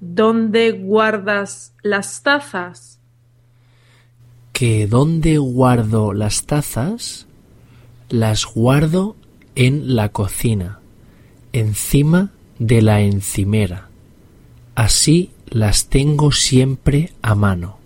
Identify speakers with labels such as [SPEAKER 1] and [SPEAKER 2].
[SPEAKER 1] ¿Dónde guardas las tazas?
[SPEAKER 2] ¿Que dónde guardo las tazas? Las guardo en la cocina, encima de la encimera. Así las tengo siempre a mano.